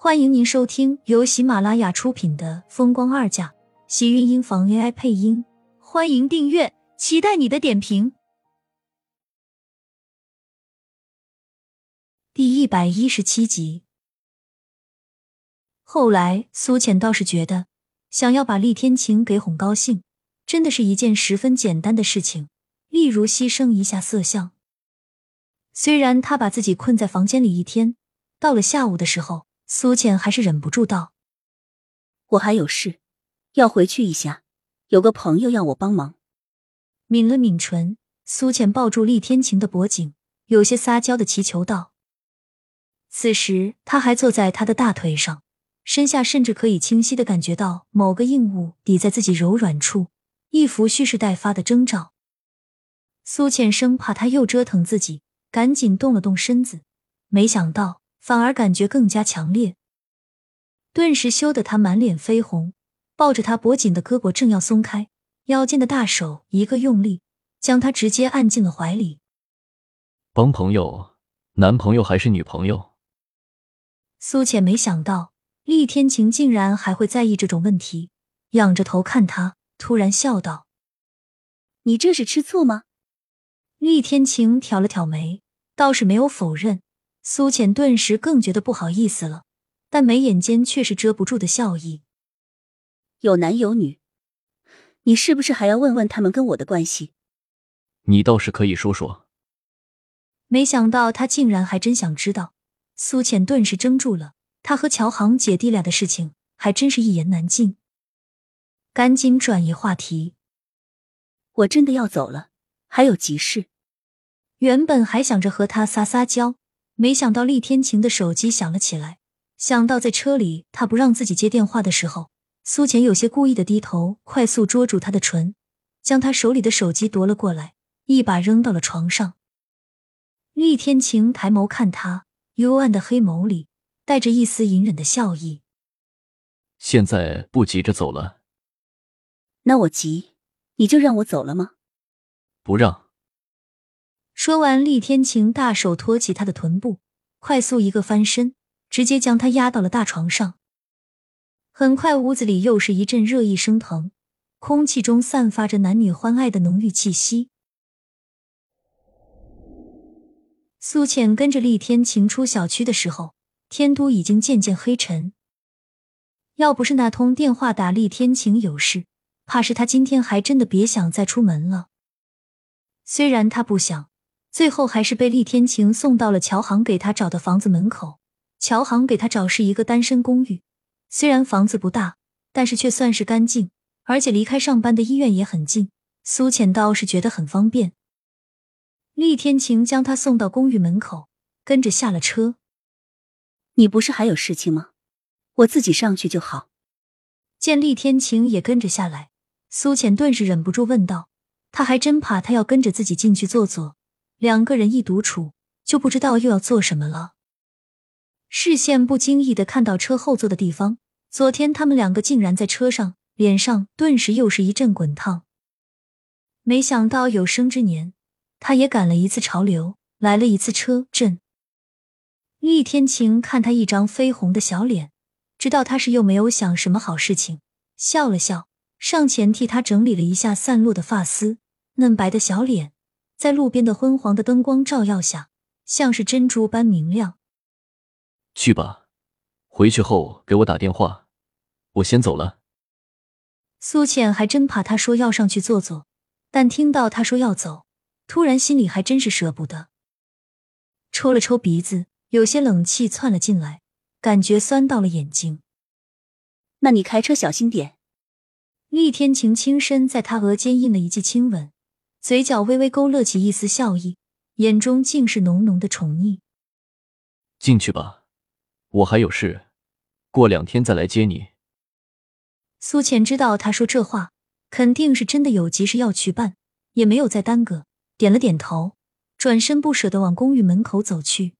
欢迎您收听由喜马拉雅出品的《风光二嫁》，喜运音房 AI 配音。欢迎订阅，期待你的点评。第一百一十七集。后来，苏浅倒是觉得，想要把厉天晴给哄高兴，真的是一件十分简单的事情，例如牺牲一下色相。虽然他把自己困在房间里一天，到了下午的时候。苏浅还是忍不住道：“我还有事，要回去一下。有个朋友要我帮忙。”抿了抿唇，苏浅抱住厉天晴的脖颈，有些撒娇的祈求道：“此时他还坐在他的大腿上，身下甚至可以清晰的感觉到某个硬物抵在自己柔软处，一副蓄势待发的征兆。”苏浅生怕他又折腾自己，赶紧动了动身子，没想到。反而感觉更加强烈，顿时羞得他满脸绯红，抱着他脖颈的胳膊正要松开，腰间的大手一个用力，将他直接按进了怀里。帮朋友，男朋友还是女朋友？苏浅没想到厉天晴竟然还会在意这种问题，仰着头看他，突然笑道：“你这是吃醋吗？”厉天晴挑了挑眉，倒是没有否认。苏浅顿时更觉得不好意思了，但眉眼间却是遮不住的笑意。有男有女，你是不是还要问问他们跟我的关系？你倒是可以说说。没想到他竟然还真想知道，苏浅顿时怔住了。他和乔航姐弟俩的事情，还真是一言难尽。赶紧转移话题。我真的要走了，还有急事。原本还想着和他撒撒娇。没想到厉天晴的手机响了起来，想到在车里他不让自己接电话的时候，苏浅有些故意的低头，快速捉住他的唇，将他手里的手机夺了过来，一把扔到了床上。厉天晴抬眸看他，幽暗的黑眸里带着一丝隐忍的笑意。现在不急着走了，那我急，你就让我走了吗？不让。说完，厉天晴大手托起他的臀部，快速一个翻身，直接将他压到了大床上。很快，屋子里又是一阵热议升腾，空气中散发着男女欢爱的浓郁气息。苏浅跟着厉天晴出小区的时候，天都已经渐渐黑沉。要不是那通电话打厉天晴有事，怕是他今天还真的别想再出门了。虽然他不想。最后还是被厉天晴送到了乔航给他找的房子门口。乔航给他找是一个单身公寓，虽然房子不大，但是却算是干净，而且离开上班的医院也很近。苏浅倒是觉得很方便。厉天晴将他送到公寓门口，跟着下了车。你不是还有事情吗？我自己上去就好。见厉天晴也跟着下来，苏浅顿时忍不住问道：“他还真怕他要跟着自己进去坐坐。”两个人一独处，就不知道又要做什么了。视线不经意的看到车后座的地方，昨天他们两个竟然在车上，脸上顿时又是一阵滚烫。没想到有生之年，他也赶了一次潮流，来了一次车震。厉天晴看他一张绯红的小脸，知道他是又没有想什么好事情，笑了笑，上前替他整理了一下散落的发丝，嫩白的小脸。在路边的昏黄的灯光照耀下，像是珍珠般明亮。去吧，回去后给我打电话。我先走了。苏浅还真怕他说要上去坐坐，但听到他说要走，突然心里还真是舍不得。抽了抽鼻子，有些冷气窜了进来，感觉酸到了眼睛。那你开车小心点。厉天晴轻身在他额间印了一记亲吻。嘴角微微勾勒起一丝笑意，眼中尽是浓浓的宠溺。进去吧，我还有事，过两天再来接你。苏浅知道他说这话肯定是真的有急事要去办，也没有再耽搁，点了点头，转身不舍得往公寓门口走去。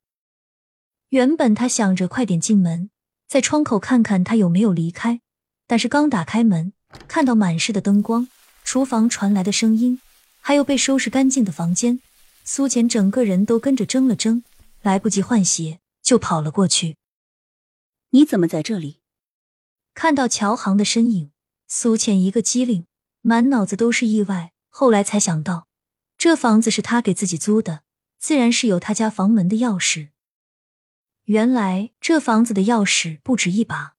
原本他想着快点进门，在窗口看看他有没有离开，但是刚打开门，看到满室的灯光，厨房传来的声音。还有被收拾干净的房间，苏浅整个人都跟着怔了怔，来不及换鞋就跑了过去。你怎么在这里？看到乔航的身影，苏浅一个机灵，满脑子都是意外。后来才想到，这房子是他给自己租的，自然是有他家房门的钥匙。原来这房子的钥匙不止一把。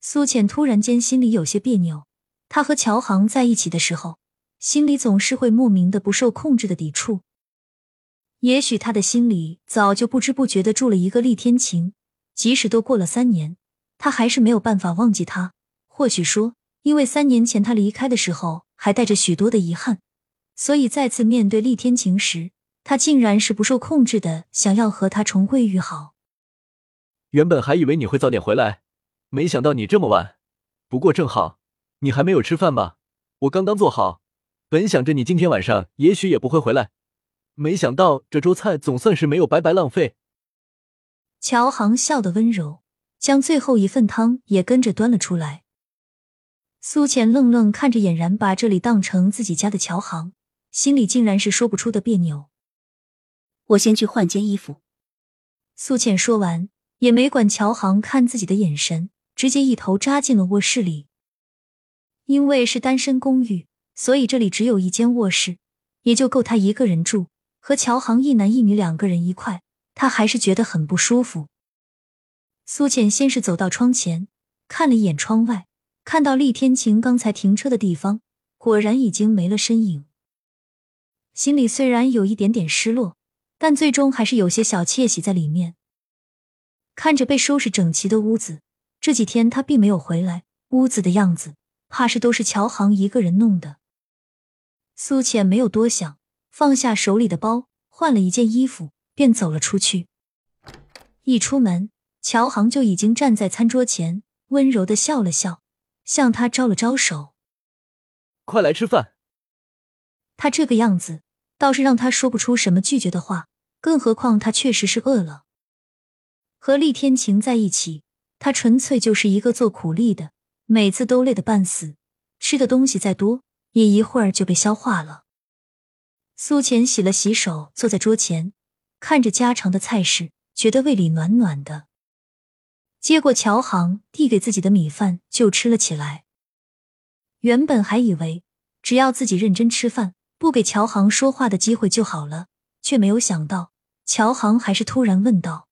苏浅突然间心里有些别扭。他和乔航在一起的时候，心里总是会莫名的不受控制的抵触。也许他的心里早就不知不觉的住了一个厉天晴，即使都过了三年，他还是没有办法忘记他。或许说，因为三年前他离开的时候还带着许多的遗憾，所以再次面对厉天晴时，他竟然是不受控制的想要和他重归于好。原本还以为你会早点回来，没想到你这么晚。不过正好，你还没有吃饭吧？我刚刚做好，本想着你今天晚上也许也不会回来。没想到这桌菜总算是没有白白浪费。乔航笑得温柔，将最后一份汤也跟着端了出来。苏浅愣愣看着俨然把这里当成自己家的乔航，心里竟然是说不出的别扭。我先去换件衣服。苏浅说完，也没管乔航看自己的眼神，直接一头扎进了卧室里。因为是单身公寓，所以这里只有一间卧室，也就够他一个人住。和乔航一男一女两个人一块，他还是觉得很不舒服。苏浅先是走到窗前，看了一眼窗外，看到厉天晴刚才停车的地方，果然已经没了身影。心里虽然有一点点失落，但最终还是有些小窃喜在里面。看着被收拾整齐的屋子，这几天他并没有回来，屋子的样子，怕是都是乔航一个人弄的。苏浅没有多想。放下手里的包，换了一件衣服，便走了出去。一出门，乔航就已经站在餐桌前，温柔的笑了笑，向他招了招手：“快来吃饭。”他这个样子，倒是让他说不出什么拒绝的话。更何况他确实是饿了。和厉天晴在一起，他纯粹就是一个做苦力的，每次都累得半死，吃的东西再多，也一会儿就被消化了。苏浅洗了洗手，坐在桌前，看着家常的菜式，觉得胃里暖暖的。接过乔航递给自己的米饭，就吃了起来。原本还以为只要自己认真吃饭，不给乔航说话的机会就好了，却没有想到乔航还是突然问道：“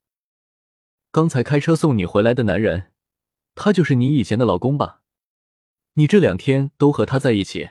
刚才开车送你回来的男人，他就是你以前的老公吧？你这两天都和他在一起？”